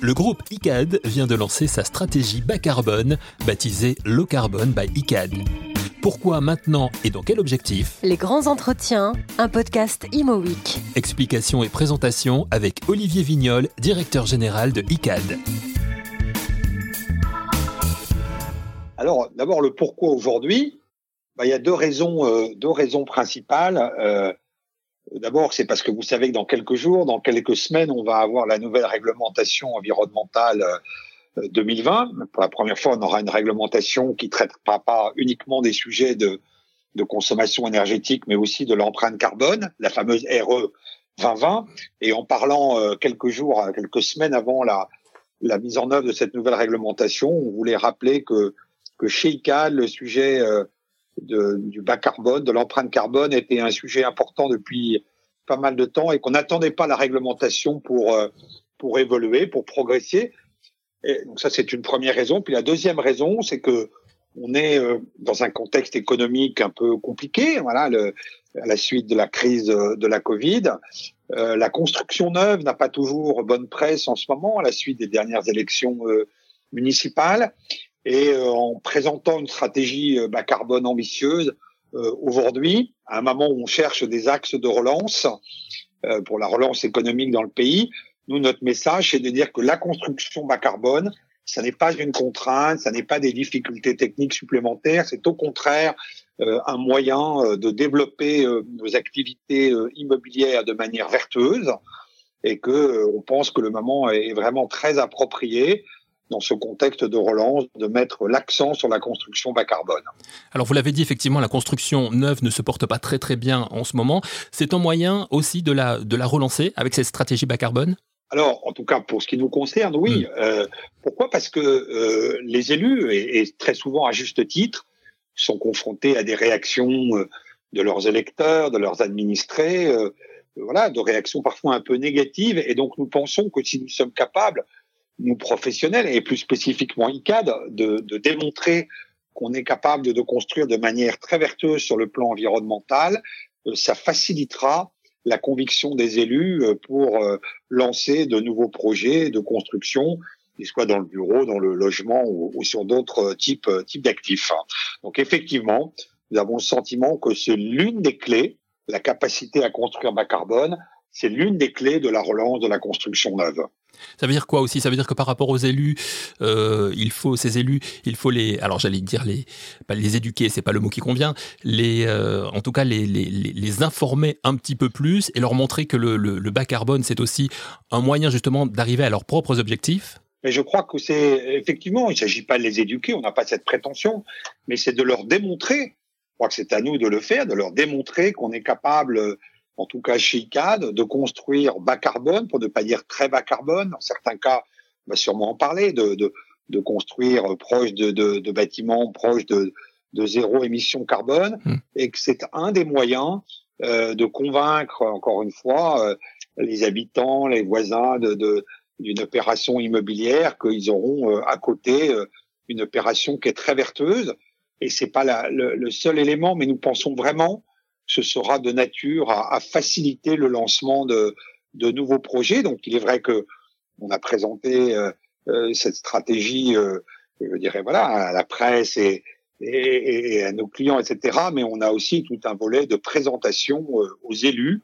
Le groupe ICAD vient de lancer sa stratégie bas carbone, baptisée Low Carbon by ICAD. Pourquoi maintenant et dans quel objectif? Les grands entretiens, un podcast Imo Week. Explication et présentation avec Olivier Vignol, directeur général de ICAD. Alors, d'abord, le pourquoi aujourd'hui bah, Il y a deux raisons, euh, deux raisons principales. Euh, D'abord, c'est parce que vous savez que dans quelques jours, dans quelques semaines, on va avoir la nouvelle réglementation environnementale 2020. Euh, Pour la première fois, on aura une réglementation qui traitera pas uniquement des sujets de, consommation énergétique, mais aussi de l'empreinte carbone, la fameuse RE 2020. Et en parlant euh, quelques jours, quelques semaines avant la, mise en œuvre de cette nouvelle réglementation, on voulait rappeler que, que chez ICAL, le sujet euh, du bas carbone, de l'empreinte carbone était un sujet important depuis pas mal de temps et qu'on n'attendait pas la réglementation pour euh, pour évoluer, pour progresser. Donc ça c'est une première raison. Puis la deuxième raison, c'est que on est euh, dans un contexte économique un peu compliqué. Voilà, à la suite de la crise de la Covid, euh, la construction neuve n'a pas toujours bonne presse en ce moment à la suite des dernières élections municipales. Et euh, en présentant une stratégie euh, bas carbone ambitieuse, euh, aujourd'hui, à un moment où on cherche des axes de relance pour la relance économique dans le pays, nous, notre message, c'est de dire que la construction bas carbone, ça n'est pas une contrainte, ça n'est pas des difficultés techniques supplémentaires, c'est au contraire euh, un moyen de développer euh, nos activités euh, immobilières de manière vertueuse et que on pense que le moment est vraiment très approprié dans ce contexte de relance, de mettre l'accent sur la construction bas carbone. Alors vous l'avez dit, effectivement, la construction neuve ne se porte pas très très bien en ce moment. C'est un moyen aussi de la, de la relancer avec cette stratégie bas carbone? Alors, en tout cas, pour ce qui nous concerne, oui. Mmh. Euh, pourquoi? Parce que euh, les élus, et, et, très souvent à juste titre, sont confrontés à des réactions de leurs électeurs, de leurs administrés, euh, voilà, de réactions parfois un peu négatives. Et donc, nous pensons que si nous sommes capables nous professionnels et plus spécifiquement ICAD, de, de démontrer qu'on est capable de, construire de manière très vertueuse sur le plan environnemental, euh, ça facilitera la conviction des élus euh, pour euh, lancer de nouveaux projets de construction, qu'ils soient dans le bureau, dans le logement ou, ou sur d'autres types, types d'actifs. Donc effectivement, nous avons le sentiment que c'est l'une des clés, la capacité à construire bas carbone, c'est l'une des clés de la relance de la construction neuve. Ça veut dire quoi aussi? Ça veut dire que par rapport aux élus, euh, il faut ces élus, il faut les, alors j'allais dire les, pas les éduquer, c'est pas le mot qui convient, les, euh, en tout cas les, les, les, informer un petit peu plus et leur montrer que le, le, le bas carbone c'est aussi un moyen justement d'arriver à leurs propres objectifs. Mais je crois que c'est effectivement, il ne s'agit pas de les éduquer, on n'a pas cette prétention, mais c'est de leur démontrer. Je crois que c'est à nous de le faire, de leur démontrer qu'on est capable en tout cas chez ICAD, de construire bas carbone, pour ne pas dire très bas carbone. Dans certains cas, on va sûrement en parler, de, de, de construire proche de, de, de, bâtiments proches de, de zéro émission carbone, mmh. et que c'est un des moyens euh, de convaincre, encore une fois, euh, les habitants, les voisins de, de d'une opération immobilière qu'ils auront euh, à côté euh, une opération qui est très vertueuse. Et c'est pas la, le, le, seul élément, mais nous pensons vraiment ce sera de nature à, faciliter le lancement de, de, nouveaux projets. Donc, il est vrai que on a présenté euh, euh, cette stratégie, euh, je dirais voilà, à la presse et, à nos clients, etc. Mais on a aussi tout un volet de présentation aux élus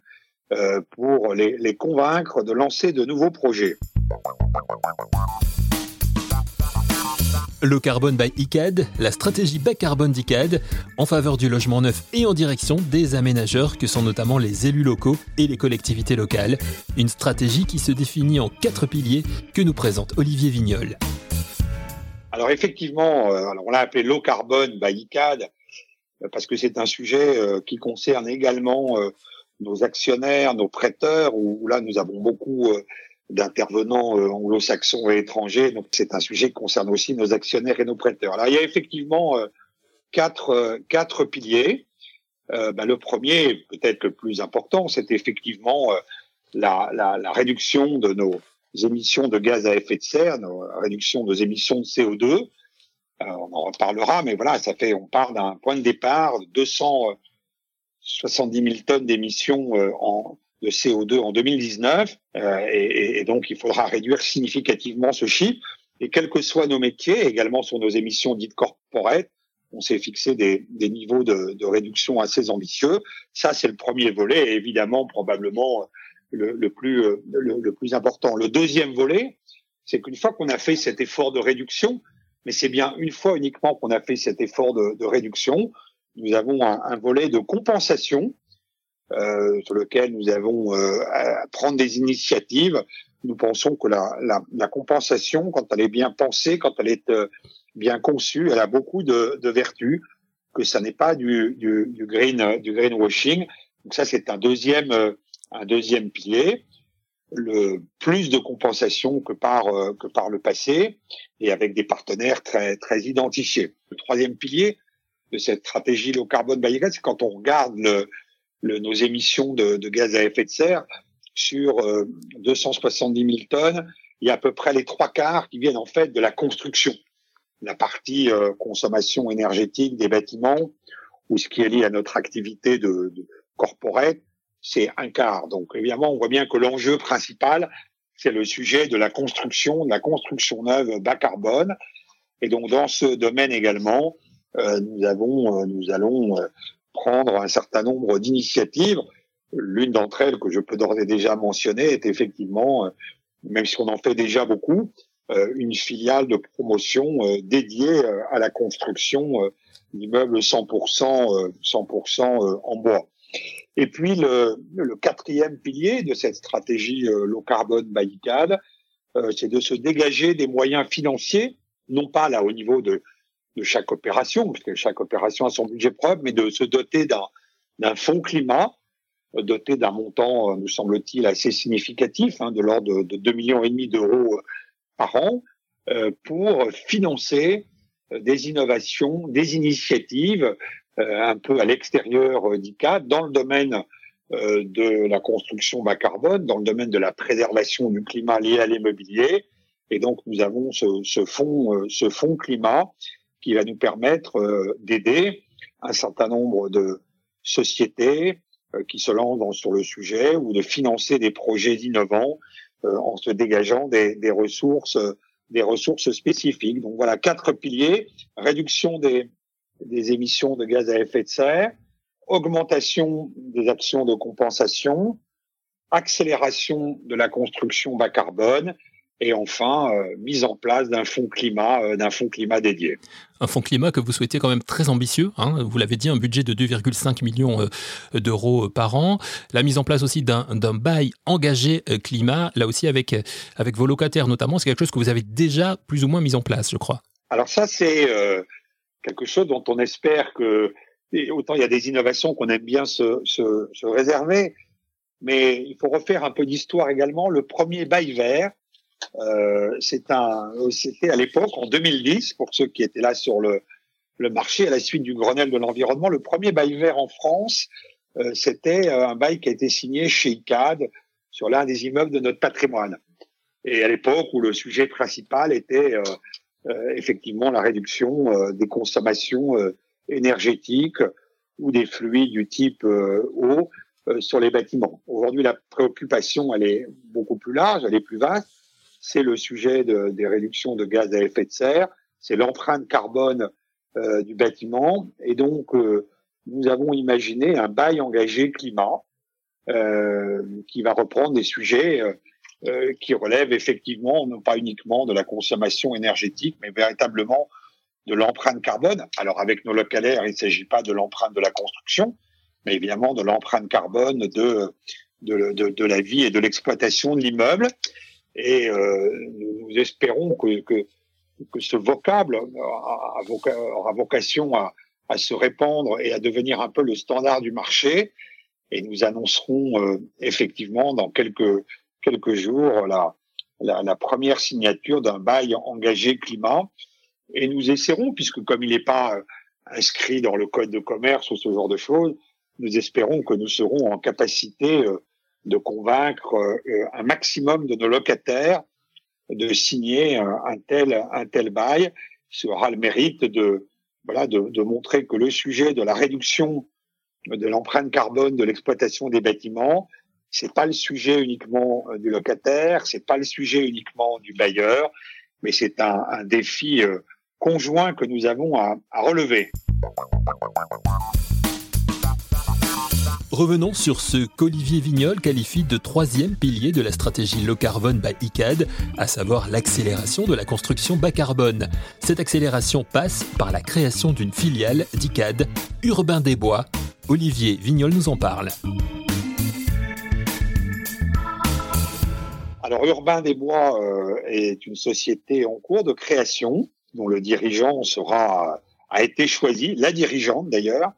pour les, les convaincre de lancer de nouveaux projets. Le carbone by ICAD, la stratégie bas carbone d'ICAD, en faveur du logement neuf et en direction des aménageurs que sont notamment les élus locaux et les collectivités locales. Une stratégie qui se définit en quatre piliers que nous présente Olivier Vignol. Alors effectivement, euh, on l'a appelé low carbone by ICAD parce que c'est un sujet euh, qui concerne également euh, nos actionnaires, nos prêteurs, où là nous avons beaucoup d'intervenants euh, anglo-saxons et étrangers. Donc c'est un sujet qui concerne aussi nos actionnaires et nos prêteurs. Alors il y a effectivement euh, quatre, euh, quatre piliers. Euh, ben, le premier, peut-être le plus important, c'est effectivement la, la, la, réduction de nos émissions de gaz à effet de serre, la réduction des émissions de CO2. on en reparlera, mais voilà, ça fait, on part d'un point de départ de 270 000 tonnes d'émissions en de CO2 en 2019. Euh, et, et, donc, il faudra réduire significativement ce chiffre. Et quels que soient nos métiers, également sur nos émissions dites corporate, on s'est fixé des, des niveaux de, de, réduction assez ambitieux. Ça, c'est le premier volet, et évidemment, probablement le, le plus, le, le, plus important. Le deuxième volet, c'est qu'une fois qu'on a fait cet effort de réduction, mais c'est bien une fois uniquement qu'on a fait cet effort de, de réduction, nous avons un, un, volet de compensation euh, sur lequel nous avons euh, à prendre des initiatives. Nous pensons que la, la, la, compensation, quand elle est bien pensée, quand elle est euh, bien conçue, elle a beaucoup de, de vertus, que ça n'est pas du, du, du, green du greenwashing. Donc ça, c'est un deuxième euh, un deuxième pilier. Le plus de compensation que par euh, que par le passé et avec des partenaires très très identifiés. Le troisième pilier de cette stratégie low carbone by c'est quand on regarde le, nos émissions de, de, gaz à effet de serre sur 270 euh, 000 tonnes, il y a à peu près les trois quarts qui viennent en fait de la construction, la partie euh, consommation énergétique des bâtiments ou ce qui est lié à notre activité de, de corporate, c'est un quart. Donc évidemment, on voit bien que l'enjeu principal, c'est le sujet de la construction, de la construction neuve bas carbone. Et donc dans ce domaine également, euh, nous avons, euh, nous allons prendre un certain nombre d'initiatives. L'une d'entre elles que je peux d'ores et déjà mentionner est effectivement, euh, même si on en fait déjà beaucoup, euh, une filiale de promotion euh, dédiée à la construction d'immeubles 100%, 100% en bois. Et puis le, le, quatrième pilier de cette stratégie low carbone by c'est de se dégager des moyens financiers, non pas là au niveau de de chaque opération, parce que chaque opération a son budget propre, mais de se doter d'un fonds climat, euh, doté d'un montant, euh, nous semble-t-il, assez significatif, hein, de l'ordre de, de 2 millions et demi d'euros euh, par an, euh, pour financer des innovations, des initiatives euh, un peu à l'extérieur d'ICA dans le domaine euh, de la construction bas carbone, dans le domaine de la préservation du climat lié à l'immobilier. Et donc nous avons ce, ce fonds, ce fonds climat qui va nous permettre euh, d'aider un certain nombre de sociétés euh, qui se lancent sur le sujet ou de financer des projets innovants euh, en se dégageant des, ressources des ressources spécifiques. Donc voilà quatre piliers réduction des émissions de gaz à effet de serre, augmentation des actions de compensation, accélération de la construction bas carbone et enfin euh, mise en place d'un fonds climat, euh, d'un fonds climat dédié. Un fonds climat que vous souhaitez quand même très ambitieux. Hein, vous l'avez dit, un budget de 2,5 millions euh, d'euros par an. La mise en place aussi d'un bail engagé climat, là aussi avec, avec vos locataires notamment, c'est quelque chose que vous avez déjà plus ou moins mis en place, je crois. Alors ça, c'est quelque chose dont on espère que, autant il y a des innovations qu'on aime bien se, se, se réserver, mais il faut refaire un peu d'histoire également. Le premier bail vert, euh, c'était à l'époque, en 2010, pour ceux qui étaient là sur le, marché à la suite du Grenelle de l'environnement, le premier bail vert en France, euh, c'était euh, un bail qui a été signé chez ICAD sur l'un des immeubles de notre patrimoine. Et à l'époque où le sujet principal était effectivement la réduction des consommations énergétiques ou des fluides du type eau sur les bâtiments. Aujourd'hui, la préoccupation, elle est beaucoup plus large, elle est plus vaste c'est le sujet de, des réductions de gaz à effet de serre, c'est l'empreinte carbone euh, du bâtiment. Et donc, euh, nous avons imaginé un bail engagé climat euh, qui va reprendre des sujets euh, euh, qui relèvent effectivement, non pas uniquement de la consommation énergétique, mais véritablement de l'empreinte carbone. Alors, avec nos localaires, il ne s'agit pas de l'empreinte de la construction, mais évidemment de l'empreinte carbone de, de, de, de la vie et de l'exploitation de l'immeuble. Et euh, nous espérons que, que, que ce vocable aura vocation à, à, se répandre et à devenir un peu le standard du marché. Et nous annoncerons euh, effectivement dans quelques, quelques jours la, la, la première signature d'un bail engagé climat. Et nous essaierons, puisque comme il n'est pas inscrit dans le code de commerce ou ce genre de choses, nous espérons que nous serons en capacité euh, de convaincre euh, un maximum de nos locataires de signer un, tel un tel bail. Ce aura le mérite de voilà de, de montrer que le sujet de la réduction de l'empreinte carbone de l'exploitation des bâtiments, c'est pas le sujet uniquement du locataire, c'est pas le sujet uniquement du bailleur, mais c'est un, défi conjoint que nous avons à relever. Revenons sur ce qu'Olivier Vignol qualifie de troisième pilier de la stratégie low carbone by ICAD, à savoir l'accélération de la construction bas carbone. Cette accélération passe par la création d'une filiale d'ICAD, Urbain des Bois. Olivier Vignol nous en parle. Alors Urbain des Bois euh, est une société en cours de création dont le dirigeant a été choisi, la dirigeante d'ailleurs,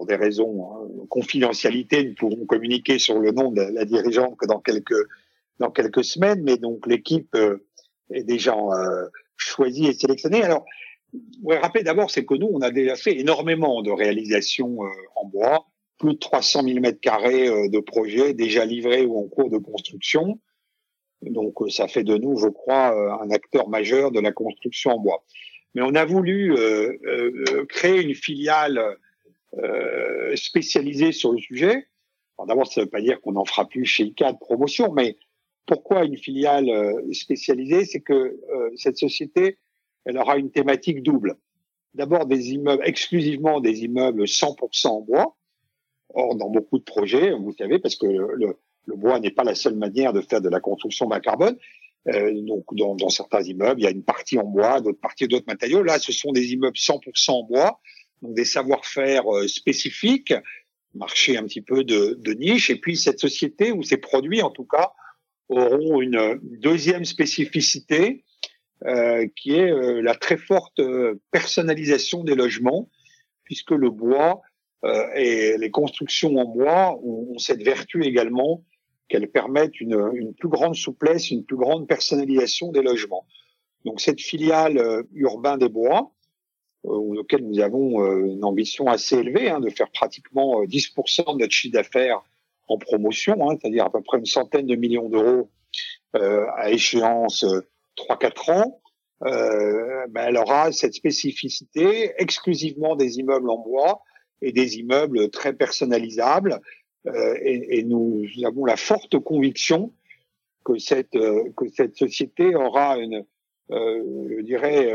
pour des raisons de hein, confidentialité, nous pourrons communiquer sur le nom de la dirigeante que dans quelques dans quelques semaines, mais donc l'équipe euh, est déjà euh, choisie et sélectionnée. Alors, vous rappeler d'abord, c'est que nous, on a déjà fait énormément de réalisations euh, en bois, plus de 300 000 mètres carrés de projets déjà livrés ou en cours de construction. Donc, ça fait de nous, je crois, un acteur majeur de la construction en bois. Mais on a voulu créer une filiale euh, spécialisé sur le sujet. D'abord, ça ne veut pas dire qu'on n'en fera plus chez ICA de promotion, mais pourquoi une filiale euh, spécialisée? C'est que euh, cette société, elle aura une thématique double. D'abord, des immeubles, exclusivement des immeubles 100% en bois. Or, dans beaucoup de projets, vous savez, parce que le, le bois n'est pas la seule manière de faire de la construction bas carbone. Euh, donc, dans, dans, certains immeubles, il y a une partie en bois, d'autres parties d'autres matériaux. Là, ce sont des immeubles 100% en bois donc des savoir-faire euh, spécifiques, marché un petit peu de, de, niche, et puis cette société ou ces produits en tout cas auront une deuxième spécificité euh, qui est euh, la très forte euh, personnalisation des logements, puisque le bois euh, et les constructions en bois ont, cette vertu également qu'elles permettent une, une, plus grande souplesse, une plus grande personnalisation des logements. Donc cette filiale urbain des bois, euh, auquel nous avons euh, une ambition assez élevée, hein, de faire pratiquement 10% euh, de notre chiffre d'affaires en promotion, hein, c'est-à-dire à peu près une centaine de millions d'euros euh, à échéance 3-4 ans, euh, ben elle aura cette spécificité exclusivement des immeubles en bois et des immeubles très personnalisables. Euh, et, et, nous avons la forte conviction que cette que cette société aura une, je dirais,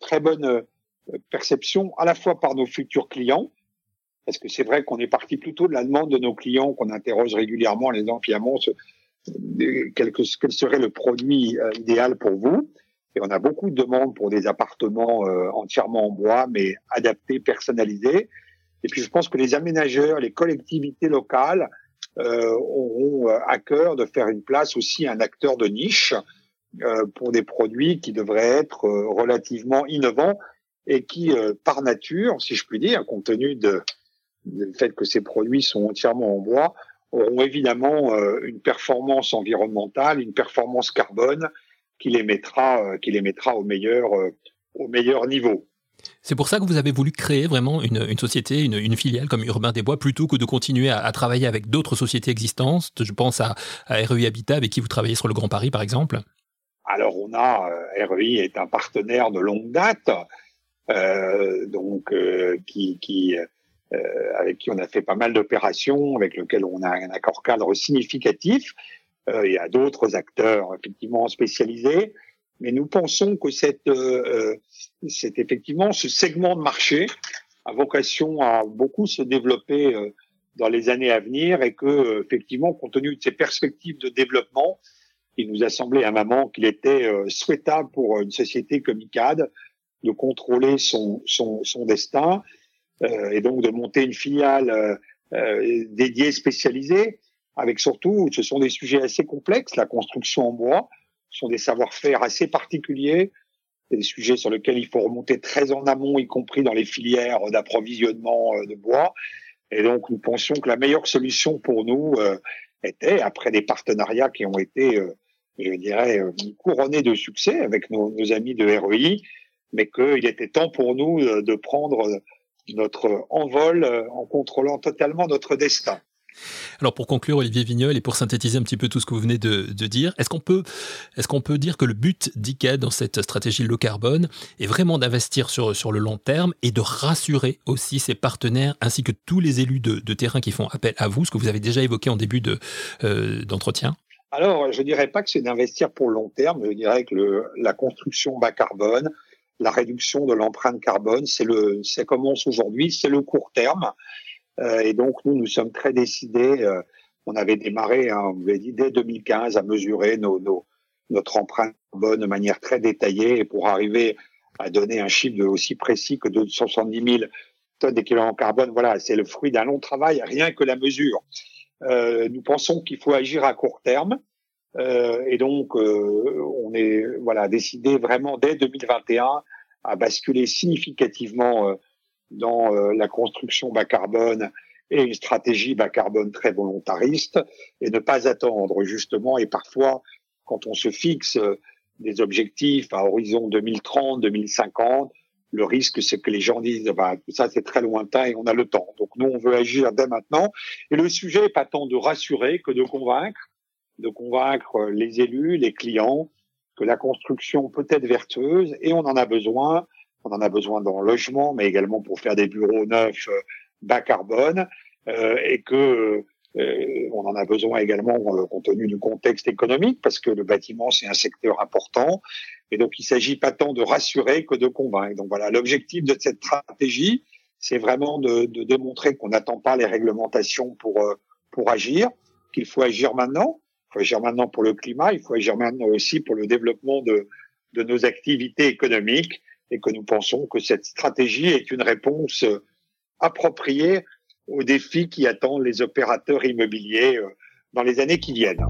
très bonne euh, perception à la fois par nos futurs clients, parce que c'est vrai qu'on est parti plutôt de la demande de nos clients qu'on interroge régulièrement les gens finalement quel, quel serait le produit euh, idéal pour vous. Et on a beaucoup de demandes pour des appartements euh, entièrement en bois, mais adaptés, personnalisés. Et puis je pense que les aménageurs, les collectivités locales euh, auront à cœur de faire une place aussi à un acteur de niche euh, pour des produits qui devraient être euh, relativement innovants et qui, euh, par nature, si je puis dire, compte tenu du fait que ces produits sont entièrement en bois, auront évidemment une performance environnementale, une performance carbone qui les mettra, qui les mettra au meilleur, au meilleur niveau. C'est pour ça que vous avez voulu créer vraiment une, société, une, filiale comme Urbain des Bois, plutôt que de continuer à, travailler avec d'autres sociétés existantes. Je pense à, à Habitat, avec qui vous travaillez sur le Grand Paris, par exemple. Alors on a euh, REI est un partenaire de longue date, euh, donc euh, qui, qui euh, avec qui on a fait pas mal d'opérations, avec lequel on a un accord cadre significatif. Euh, il y a d'autres acteurs effectivement spécialisés, mais nous pensons que cette, c'est effectivement ce segment de marché a vocation à beaucoup se développer dans les années à venir et que effectivement, compte tenu de ces perspectives de développement, il nous a semblé à un moment qu'il était euh, souhaitable pour une société comme ICAD de contrôler son, son, son destin euh, et donc de monter une filiale euh, euh, dédiée, spécialisée, avec surtout, ce sont des sujets assez complexes, la construction en bois, ce sont des savoir-faire assez particuliers, des sujets sur lesquels il faut remonter très en amont, y compris dans les filières d'approvisionnement de bois. Et donc, nous pensions que la meilleure solution pour nous était, après des partenariats qui ont été je dirais, euh, couronné de succès avec nos, amis de REI, mais qu'il était temps pour nous euh, de prendre notre envol euh, en contrôlant totalement notre destin. Alors pour conclure, Olivier Vignol, et pour synthétiser un petit peu tout ce que vous venez de, dire, est-ce qu'on peut, est peut dire que le but d'ICAD dans cette stratégie low carbone est vraiment d'investir sur, sur le long terme et de rassurer aussi ses partenaires ainsi que tous les élus de, terrain qui font appel à vous, ce que vous avez déjà évoqué en début euh, d'entretien? Alors, je ne dirais pas que c'est d'investir pour le long terme, je dirais que le, la construction bas carbone, la réduction de l'empreinte carbone, c'est le, ça commence aujourd'hui, c'est le court terme. Euh, et donc, nous, nous sommes très décidés. Euh, on avait démarré, hein, on avait dit, dès 2015 à mesurer nos, nos, notre empreinte carbone de manière très détaillée et pour arriver à donner un chiffre aussi précis que 270 000 tonnes d'équivalent carbone. Voilà, c'est le fruit d'un long travail, rien que la mesure. Euh, nous pensons qu'il faut agir à court terme. Euh, et donc, euh, on est voilà décidé vraiment dès 2021 à basculer significativement dans la construction bas carbone et une stratégie bas carbone très volontariste et ne pas attendre justement et parfois quand on se fixe des objectifs à horizon 2030, 2050, le risque, c'est que les gens disent, bah, tout ça, c'est très lointain et on a le temps. Donc, nous, on veut agir dès maintenant. Et le sujet n'est pas tant de rassurer que de convaincre, de convaincre les élus, les clients, que la construction peut être vertueuse et on en a besoin. On en a besoin dans le logement, mais également pour faire des bureaux neufs euh, bas carbone, euh, et que euh, on en a besoin également euh, compte tenu du contexte économique, parce que le bâtiment, c'est un secteur important. Et donc, il s'agit pas tant de rassurer que de convaincre. Donc voilà, l'objectif de cette stratégie, c'est vraiment de, de démontrer qu'on n'attend pas les réglementations pour, euh, pour agir, qu'il faut agir maintenant. Il faut agir maintenant pour le climat, il faut agir maintenant aussi pour le développement de, de nos activités économiques et que nous pensons que cette stratégie est une réponse appropriée aux défis qui attendent les opérateurs immobiliers euh, dans les années qui viennent.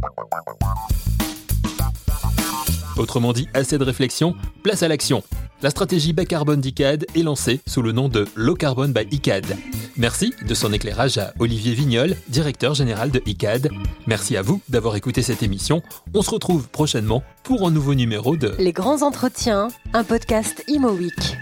Autrement dit, assez de réflexion, place à l'action. La stratégie bas carbone d'ICAD est lancée sous le nom de Low Carbon by ICAD. Merci de son éclairage à Olivier Vignol, directeur général de ICAD. Merci à vous d'avoir écouté cette émission. On se retrouve prochainement pour un nouveau numéro de Les grands entretiens, un podcast Imo Week.